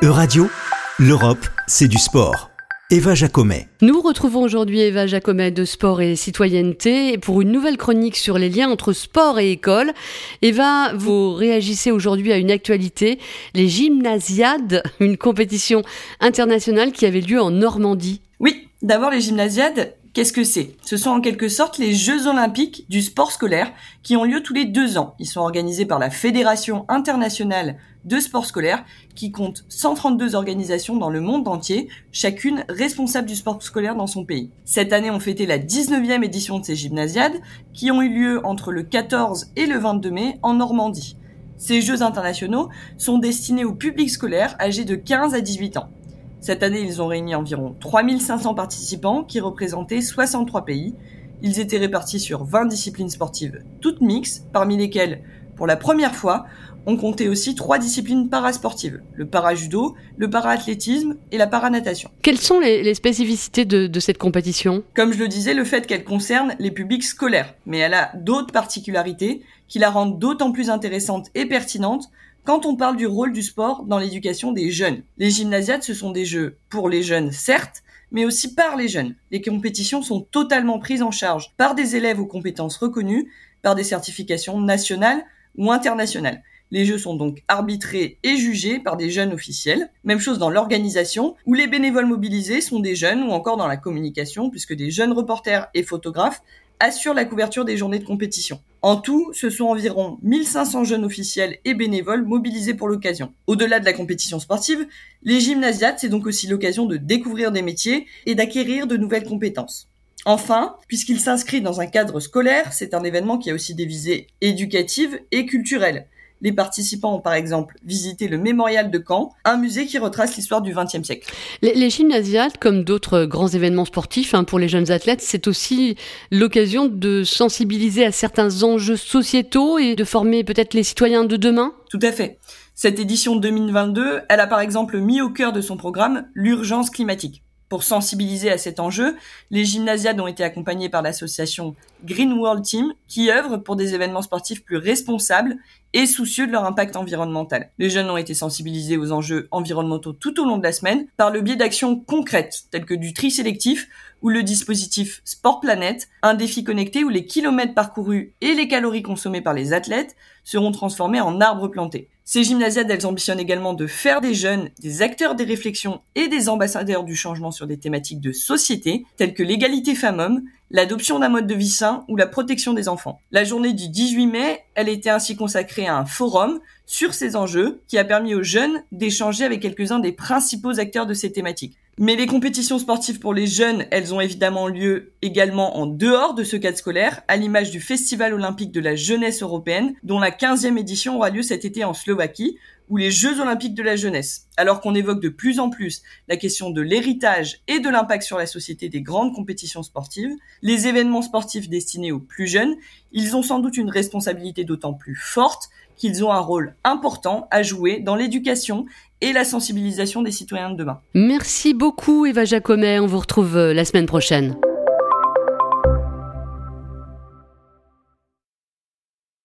Euradio, l'Europe, c'est du sport. Eva Jacomet. Nous retrouvons aujourd'hui Eva Jacomet de Sport et Citoyenneté pour une nouvelle chronique sur les liens entre sport et école. Eva, vous réagissez aujourd'hui à une actualité, les Gymnasiades, une compétition internationale qui avait lieu en Normandie. Oui, d'abord les Gymnasiades, Qu'est-ce que c'est? Ce sont en quelque sorte les Jeux olympiques du sport scolaire qui ont lieu tous les deux ans. Ils sont organisés par la Fédération internationale de sport scolaire qui compte 132 organisations dans le monde entier, chacune responsable du sport scolaire dans son pays. Cette année, on fêtait la 19e édition de ces gymnasiades qui ont eu lieu entre le 14 et le 22 mai en Normandie. Ces Jeux internationaux sont destinés au public scolaire âgé de 15 à 18 ans. Cette année, ils ont réuni environ 3500 participants qui représentaient 63 pays. Ils étaient répartis sur 20 disciplines sportives, toutes mixtes, parmi lesquelles, pour la première fois, on comptait aussi trois disciplines parasportives, le para-judo, le para-athlétisme et la paranatation. Quelles sont les, spécificités de, de, cette compétition? Comme je le disais, le fait qu'elle concerne les publics scolaires, mais elle a d'autres particularités qui la rendent d'autant plus intéressante et pertinente quand on parle du rôle du sport dans l'éducation des jeunes. Les gymnasiades, ce sont des jeux pour les jeunes, certes, mais aussi par les jeunes. Les compétitions sont totalement prises en charge par des élèves aux compétences reconnues, par des certifications nationales ou internationales. Les jeux sont donc arbitrés et jugés par des jeunes officiels. Même chose dans l'organisation, où les bénévoles mobilisés sont des jeunes ou encore dans la communication, puisque des jeunes reporters et photographes assure la couverture des journées de compétition. En tout, ce sont environ 1500 jeunes officiels et bénévoles mobilisés pour l'occasion. Au-delà de la compétition sportive, les gymnasiades, c'est donc aussi l'occasion de découvrir des métiers et d'acquérir de nouvelles compétences. Enfin, puisqu'il s'inscrit dans un cadre scolaire, c'est un événement qui a aussi des visées éducatives et culturelles. Les participants ont par exemple visité le mémorial de Caen, un musée qui retrace l'histoire du XXe siècle. Les, les gymnasiades, comme d'autres grands événements sportifs hein, pour les jeunes athlètes, c'est aussi l'occasion de sensibiliser à certains enjeux sociétaux et de former peut-être les citoyens de demain Tout à fait. Cette édition 2022, elle a par exemple mis au cœur de son programme l'urgence climatique. Pour sensibiliser à cet enjeu, les gymnasiades ont été accompagnées par l'association Green World Team, qui œuvre pour des événements sportifs plus responsables et soucieux de leur impact environnemental. Les jeunes ont été sensibilisés aux enjeux environnementaux tout au long de la semaine par le biais d'actions concrètes, telles que du tri sélectif ou le dispositif Sport Planète, un défi connecté où les kilomètres parcourus et les calories consommées par les athlètes seront transformés en arbres plantés. Ces gymnasiades, elles ambitionnent également de faire des jeunes des acteurs des réflexions et des ambassadeurs du changement sur des thématiques de société, telles que l'égalité femmes-hommes, l'adoption d'un mode de vie sain ou la protection des enfants. La journée du 18 mai, elle était ainsi consacrée à un forum sur ces enjeux qui a permis aux jeunes d'échanger avec quelques-uns des principaux acteurs de ces thématiques. Mais les compétitions sportives pour les jeunes, elles ont évidemment lieu également en dehors de ce cadre scolaire, à l'image du Festival olympique de la jeunesse européenne, dont la 15e édition aura lieu cet été en Slovaquie, ou les Jeux olympiques de la jeunesse. Alors qu'on évoque de plus en plus la question de l'héritage et de l'impact sur la société des grandes compétitions sportives, les événements sportifs destinés aux plus jeunes, ils ont sans doute une responsabilité d'autant plus forte qu'ils ont un rôle important à jouer dans l'éducation et la sensibilisation des citoyens de demain. Merci beaucoup Eva Jacomet, on vous retrouve euh, la semaine prochaine.